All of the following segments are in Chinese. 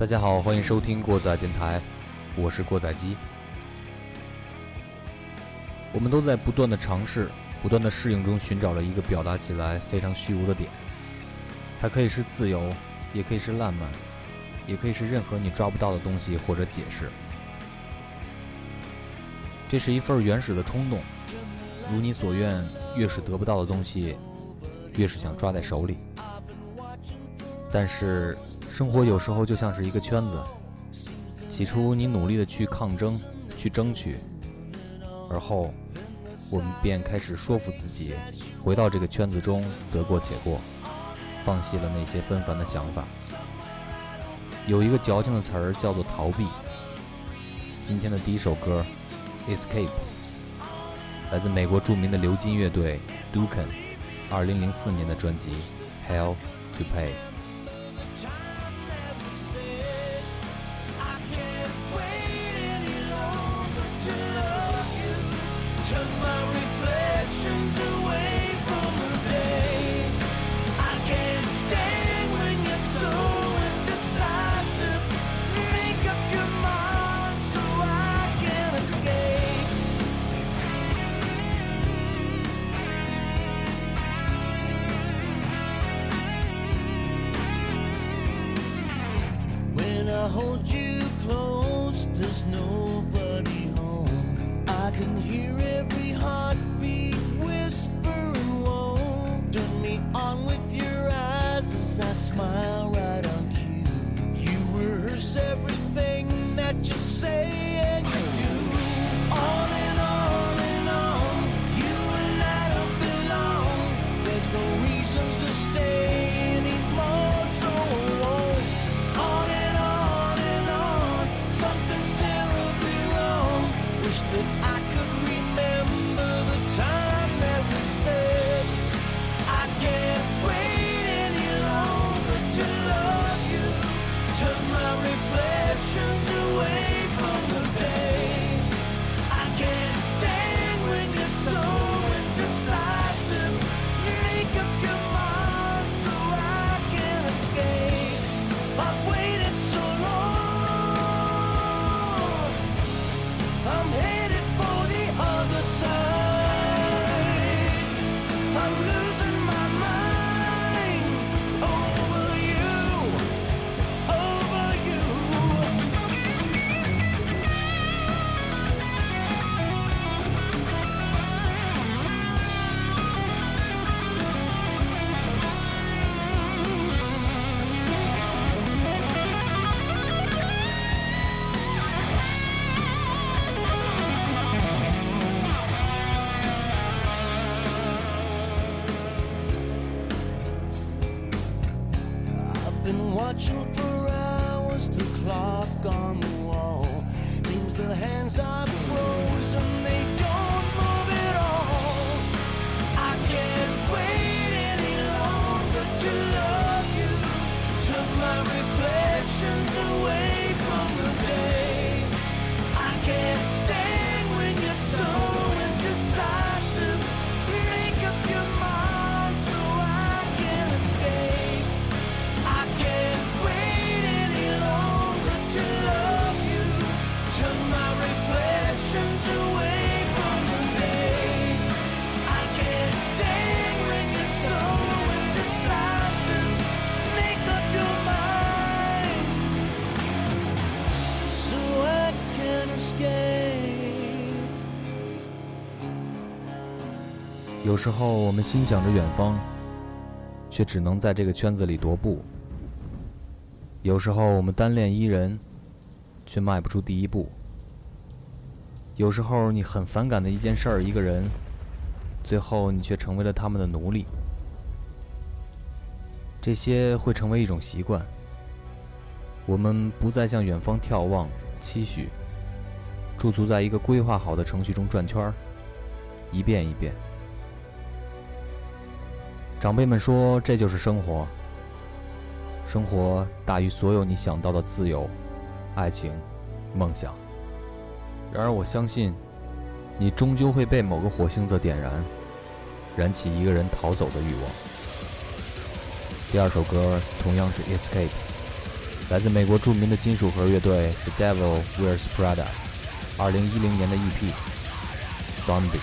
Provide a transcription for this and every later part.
大家好，欢迎收听过载电台，我是过载机。我们都在不断的尝试、不断的适应中寻找着一个表达起来非常虚无的点。它可以是自由，也可以是浪漫，也可以是任何你抓不到的东西或者解释。这是一份原始的冲动，如你所愿，越是得不到的东西，越是想抓在手里。但是。生活有时候就像是一个圈子，起初你努力的去抗争、去争取，而后我们便开始说服自己，回到这个圈子中得过且过，放弃了那些纷繁的想法。有一个矫情的词儿叫做逃避。今天的第一首歌《Escape》来自美国著名的流金乐队 Dukan，二零零四年的专辑《Hell to Pay》。nobody home. I can hear every heartbeat whispering, whoa. Turn me on with your eyes as I smile right on cue. You rehearse everything that you say. 有时候我们心想着远方，却只能在这个圈子里踱步；有时候我们单恋一人，却迈不出第一步；有时候你很反感的一件事儿、一个人，最后你却成为了他们的奴隶。这些会成为一种习惯，我们不再向远方眺望、期许，驻足在一个规划好的程序中转圈儿，一遍一遍。长辈们说，这就是生活。生活大于所有你想到的自由、爱情、梦想。然而，我相信，你终究会被某个火星子点燃，燃起一个人逃走的欲望。第二首歌同样是《Escape》，来自美国著名的金属核乐队 The Devil Wears Prada，二零一零年的 EP《Zombie》。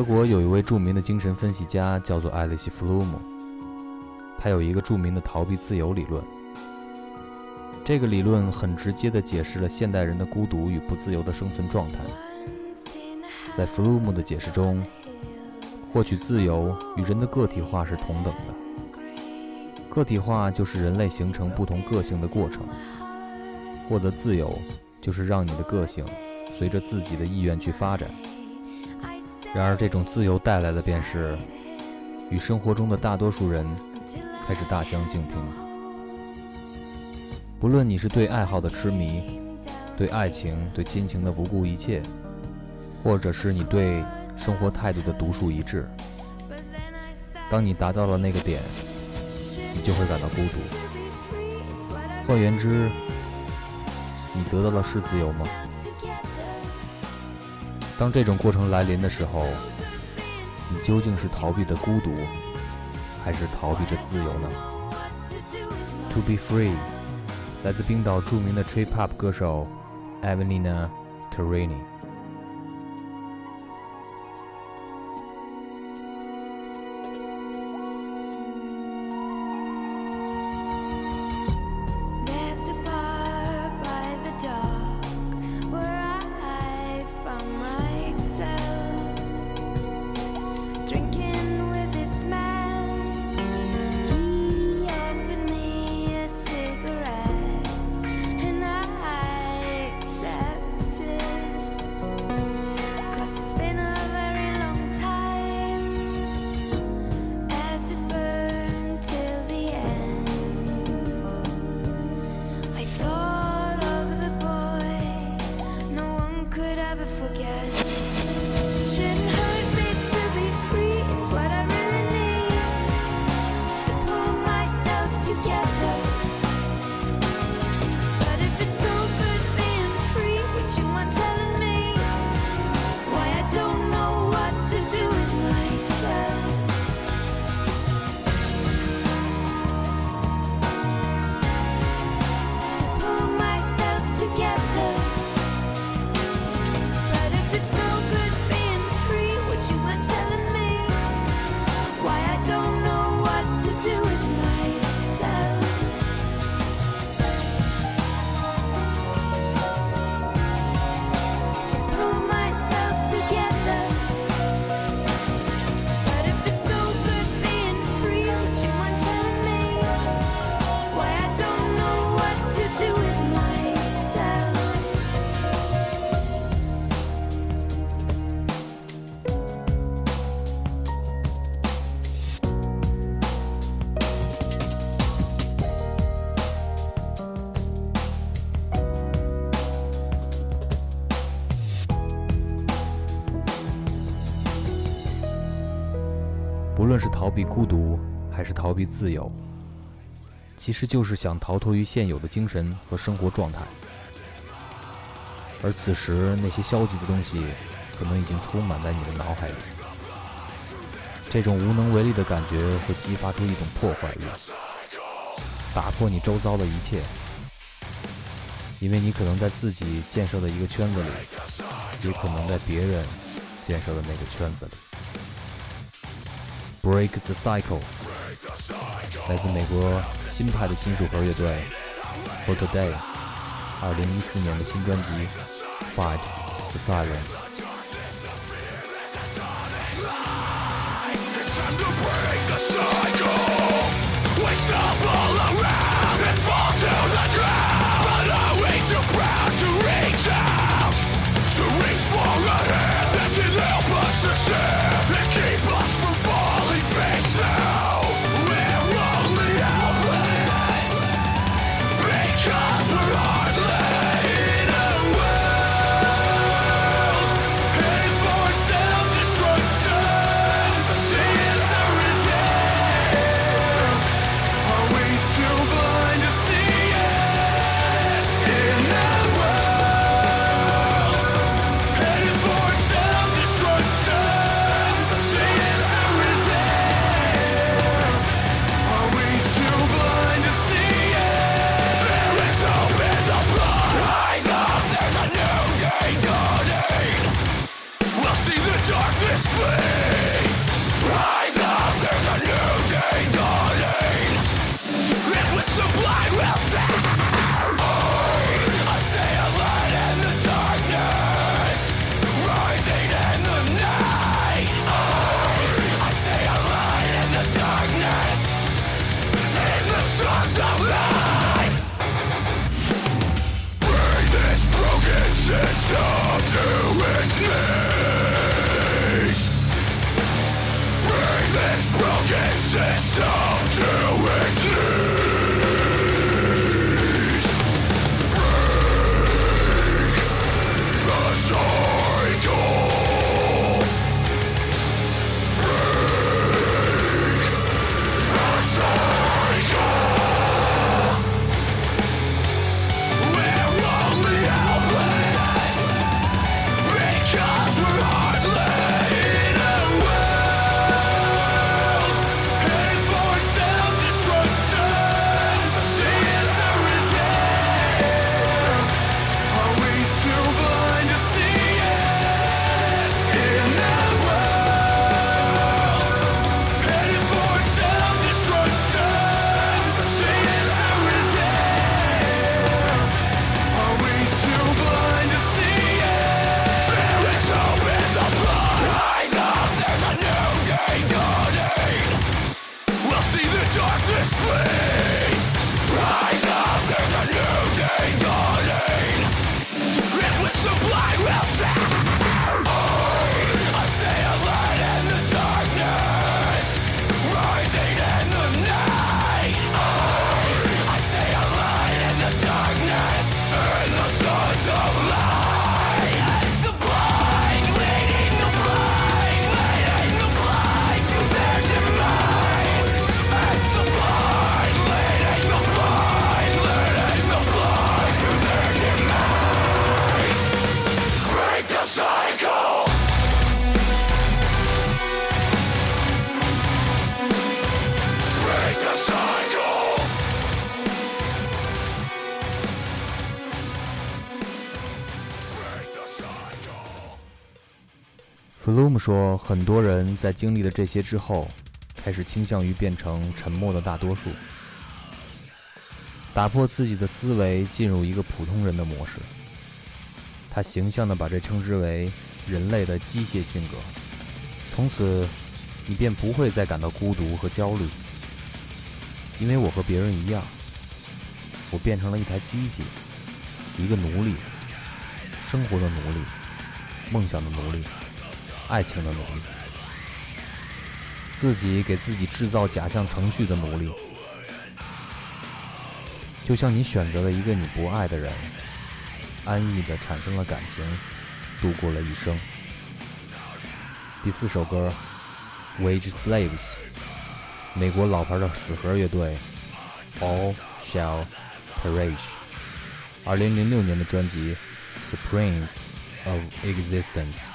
德国有一位著名的精神分析家，叫做艾利希·弗鲁姆。他有一个著名的逃避自由理论。这个理论很直接地解释了现代人的孤独与不自由的生存状态。在弗鲁姆的解释中，获取自由与人的个体化是同等的。个体化就是人类形成不同个性的过程，获得自由就是让你的个性随着自己的意愿去发展。然而，这种自由带来的便是，与生活中的大多数人开始大相径庭。不论你是对爱好的痴迷，对爱情、对亲情的不顾一切，或者是你对生活态度的独树一帜，当你达到了那个点，你就会感到孤独。换言之，你得到了是自由吗？当这种过程来临的时候，你究竟是逃避着孤独，还是逃避着自由呢？To be free，来自冰岛著名的 trip hop 歌手 Evelina Terrini。无论是逃避孤独，还是逃避自由，其实就是想逃脱于现有的精神和生活状态。而此时，那些消极的东西，可能已经充满在你的脑海里。这种无能为力的感觉，会激发出一种破坏力，打破你周遭的一切。因为你可能在自己建设的一个圈子里，也可能在别人建设的那个圈子里。Break the cycle，来自美国新派的金属核乐队 For Today，二零一四年的新专辑《Fight the Silence》。很多人在经历了这些之后，开始倾向于变成沉默的大多数，打破自己的思维，进入一个普通人的模式。他形象地把这称之为人类的机械性格。从此，你便不会再感到孤独和焦虑，因为我和别人一样，我变成了一台机器，一个奴隶，生活的奴隶，梦想的奴隶。爱情的奴隶，自己给自己制造假象程序的奴隶，就像你选择了一个你不爱的人，安逸的产生了感情，度过了一生。第四首歌 Wage Slaves，美国老牌的死核乐队 All Shall Perish，二零零六年的专辑 The Prince of Existence。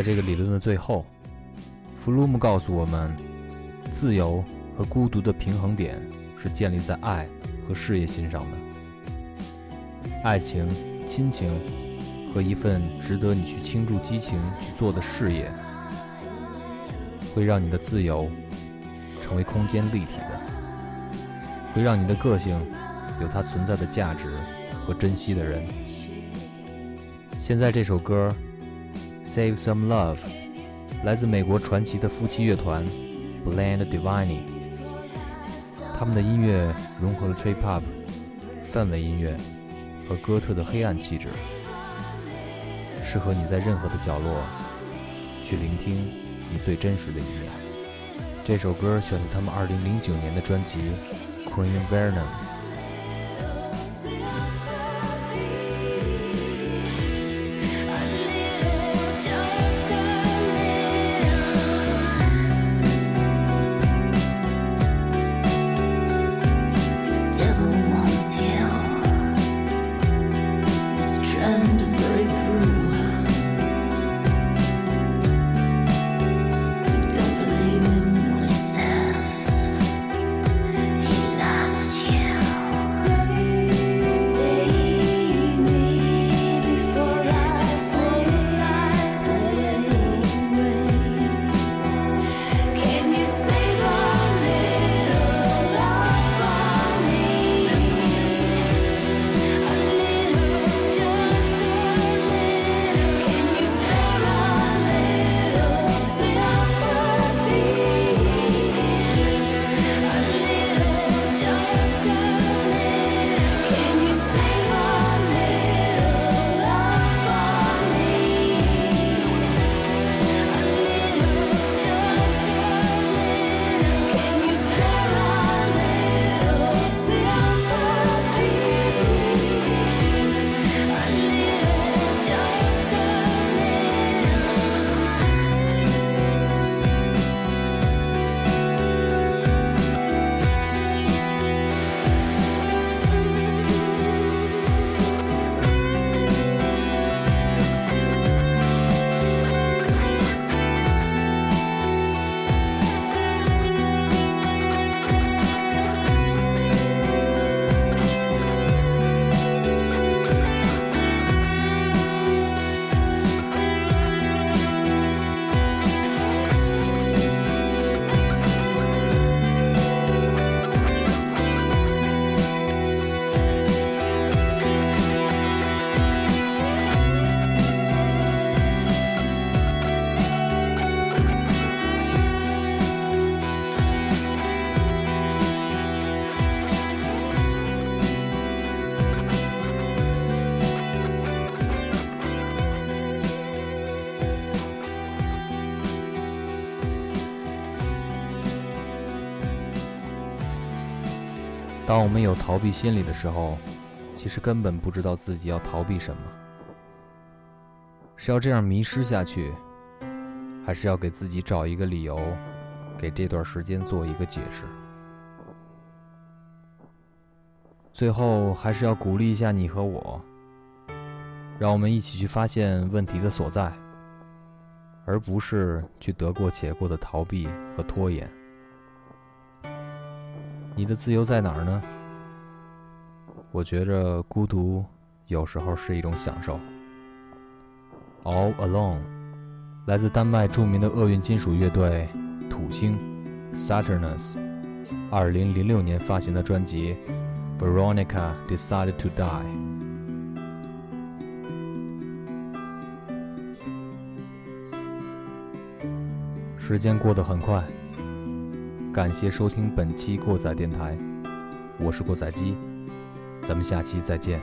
在这个理论的最后，弗鲁姆告诉我们，自由和孤独的平衡点是建立在爱和事业心上的。爱情、亲情和一份值得你去倾注激情去做的事业，会让你的自由成为空间立体的，会让你的个性有它存在的价值和珍惜的人。现在这首歌。Save Some Love，来自美国传奇的夫妻乐团 Bland Divine。他们的音乐融合了 Trip Hop、氛围音乐和哥特的黑暗气质，适合你在任何的角落去聆听你最真实的一面。这首歌选自他们2009年的专辑《Queen Venom》。当我们有逃避心理的时候，其实根本不知道自己要逃避什么。是要这样迷失下去，还是要给自己找一个理由，给这段时间做一个解释？最后，还是要鼓励一下你和我，让我们一起去发现问题的所在，而不是去得过且过的逃避和拖延。你的自由在哪儿呢？我觉着孤独有时候是一种享受。All Alone，来自丹麦著名的厄运金属乐队土星 Saturnus，二零零六年发行的专辑《Veronica Decided to Die》。时间过得很快，感谢收听本期过载电台，我是过载机，咱们下期再见。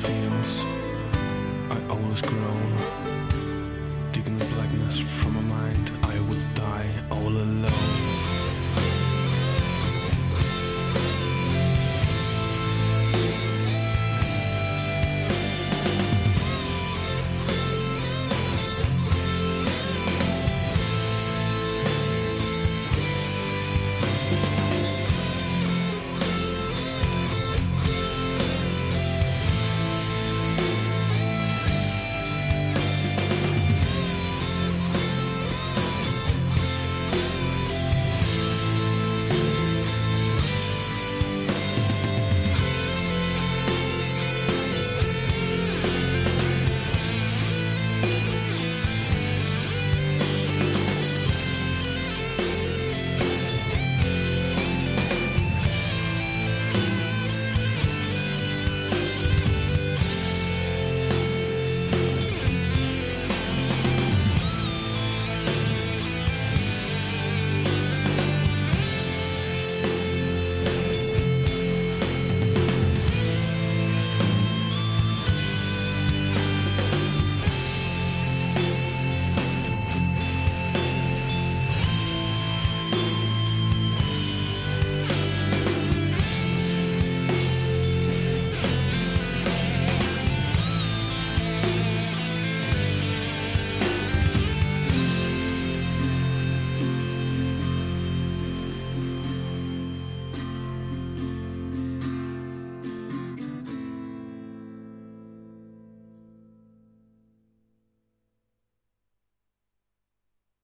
feels. I always groan, digging the blackness from my mind. I will die all alone.